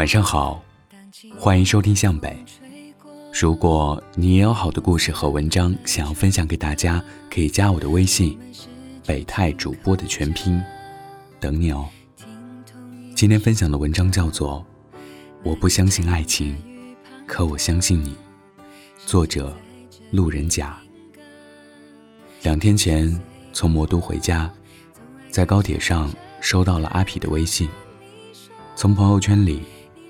晚上好，欢迎收听向北。如果你也有好的故事和文章想要分享给大家，可以加我的微信“北泰主播”的全拼，等你哦。今天分享的文章叫做《我不相信爱情，可我相信你》，作者路人甲。两天前从魔都回家，在高铁上收到了阿皮的微信。从朋友圈里，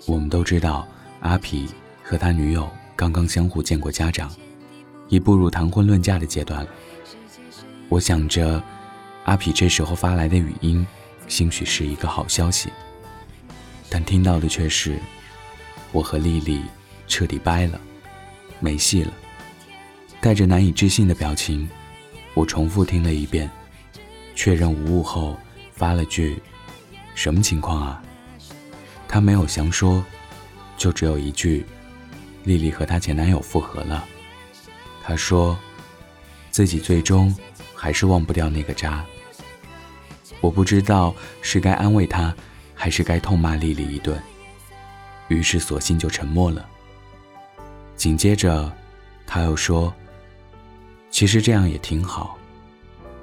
我们都知道阿皮和他女友刚刚相互见过家长，已步入谈婚论嫁的阶段了。我想着，阿皮这时候发来的语音，兴许是一个好消息。但听到的却是，我和丽丽彻底掰了，没戏了。带着难以置信的表情，我重复听了一遍，确认无误后，发了句：“什么情况啊？”他没有详说，就只有一句：“丽丽和她前男友复合了。”他说：“自己最终还是忘不掉那个渣。”我不知道是该安慰他，还是该痛骂丽丽一顿，于是索性就沉默了。紧接着，他又说：“其实这样也挺好，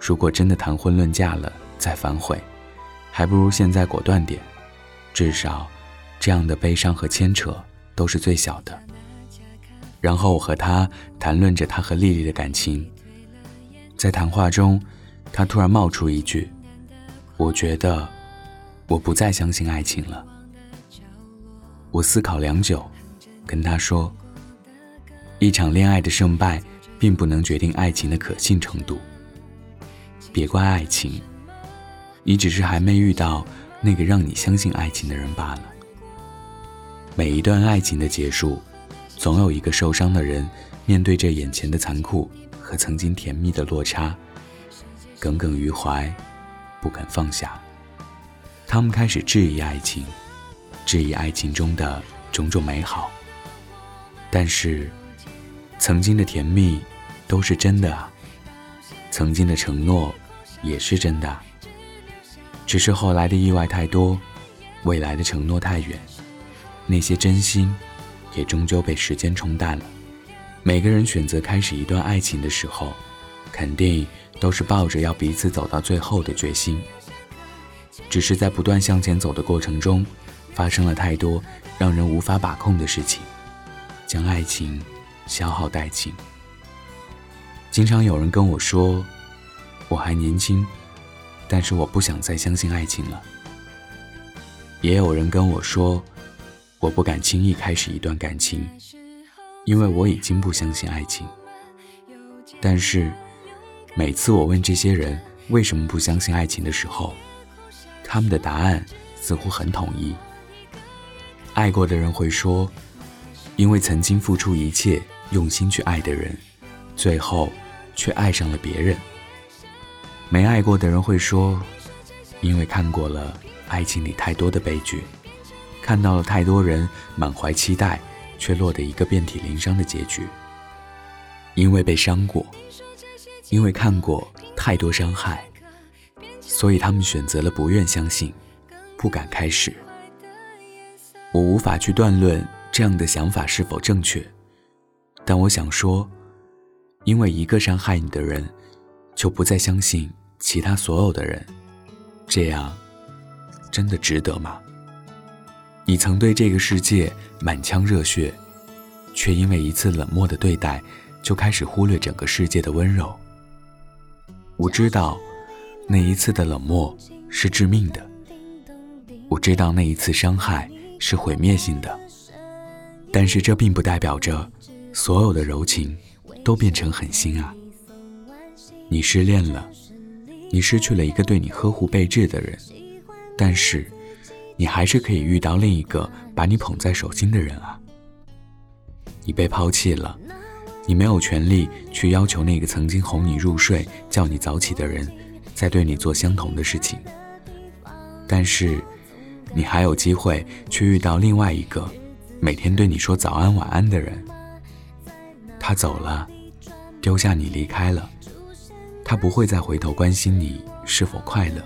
如果真的谈婚论嫁了再反悔，还不如现在果断点，至少……”这样的悲伤和牵扯都是最小的。然后我和他谈论着他和丽丽的感情，在谈话中，他突然冒出一句：“我觉得我不再相信爱情了。”我思考良久，跟他说：“一场恋爱的胜败，并不能决定爱情的可信程度。别怪爱情，你只是还没遇到那个让你相信爱情的人罢了。”每一段爱情的结束，总有一个受伤的人，面对着眼前的残酷和曾经甜蜜的落差，耿耿于怀，不肯放下。他们开始质疑爱情，质疑爱情中的种种美好。但是，曾经的甜蜜都是真的啊，曾经的承诺也是真的，只是后来的意外太多，未来的承诺太远。那些真心，也终究被时间冲淡了。每个人选择开始一段爱情的时候，肯定都是抱着要彼此走到最后的决心。只是在不断向前走的过程中，发生了太多让人无法把控的事情，将爱情消耗殆尽。经常有人跟我说，我还年轻，但是我不想再相信爱情了。也有人跟我说。我不敢轻易开始一段感情，因为我已经不相信爱情。但是，每次我问这些人为什么不相信爱情的时候，他们的答案似乎很统一。爱过的人会说，因为曾经付出一切、用心去爱的人，最后却爱上了别人。没爱过的人会说，因为看过了爱情里太多的悲剧。看到了太多人满怀期待，却落得一个遍体鳞伤的结局。因为被伤过，因为看过太多伤害，所以他们选择了不愿相信，不敢开始。我无法去断论这样的想法是否正确，但我想说，因为一个伤害你的人，就不再相信其他所有的人，这样真的值得吗？你曾对这个世界满腔热血，却因为一次冷漠的对待，就开始忽略整个世界的温柔。我知道，那一次的冷漠是致命的。我知道那一次伤害是毁灭性的。但是这并不代表着，所有的柔情都变成狠心啊。你失恋了，你失去了一个对你呵护备至的人，但是。你还是可以遇到另一个把你捧在手心的人啊！你被抛弃了，你没有权利去要求那个曾经哄你入睡、叫你早起的人，再对你做相同的事情。但是，你还有机会去遇到另外一个每天对你说早安晚安的人。他走了，丢下你离开了，他不会再回头关心你是否快乐，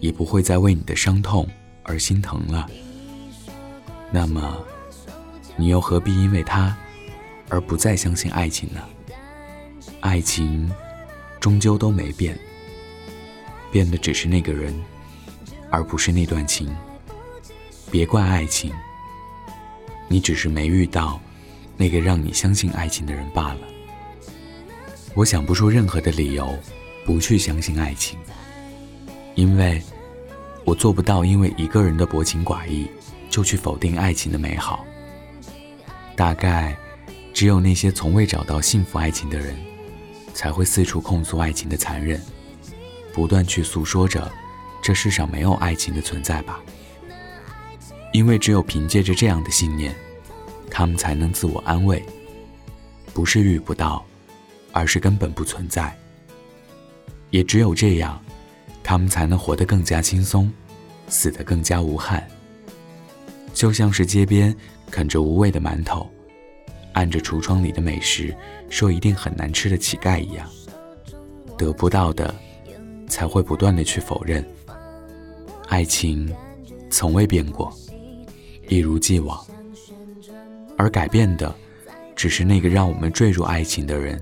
也不会再为你的伤痛。而心疼了，那么，你又何必因为他而不再相信爱情呢？爱情终究都没变，变的只是那个人，而不是那段情。别怪爱情，你只是没遇到那个让你相信爱情的人罢了。我想不出任何的理由不去相信爱情，因为我做不到因为一个人的薄情寡义就去否定爱情的美好。大概只有那些从未找到幸福爱情的人，才会四处控诉爱情的残忍，不断去诉说着这世上没有爱情的存在吧。因为只有凭借着这样的信念，他们才能自我安慰，不是遇不到，而是根本不存在。也只有这样，他们才能活得更加轻松，死得更加无憾。就像是街边啃着无味的馒头，按着橱窗里的美食说一定很难吃的乞丐一样，得不到的，才会不断的去否认。爱情，从未变过。一如既往，而改变的，只是那个让我们坠入爱情的人。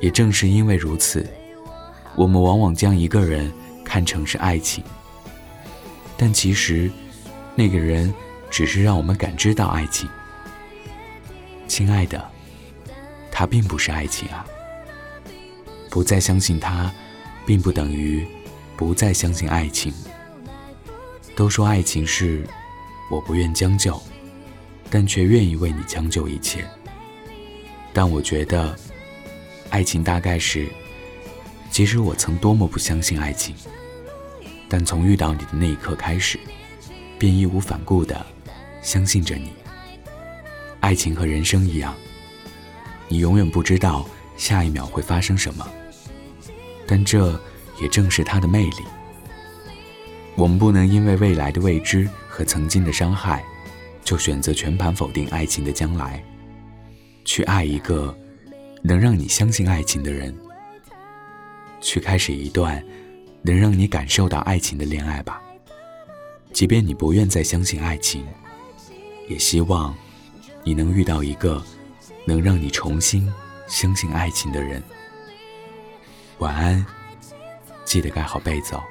也正是因为如此，我们往往将一个人看成是爱情，但其实，那个人只是让我们感知到爱情。亲爱的，他并不是爱情啊！不再相信他，并不等于不再相信爱情。都说爱情是。我不愿将就，但却愿意为你将就一切。但我觉得，爱情大概是，其实我曾多么不相信爱情，但从遇到你的那一刻开始，便义无反顾地相信着你。爱情和人生一样，你永远不知道下一秒会发生什么，但这也正是它的魅力。我们不能因为未来的未知。和曾经的伤害，就选择全盘否定爱情的将来，去爱一个能让你相信爱情的人，去开始一段能让你感受到爱情的恋爱吧。即便你不愿再相信爱情，也希望你能遇到一个能让你重新相信爱情的人。晚安，记得盖好被子哦。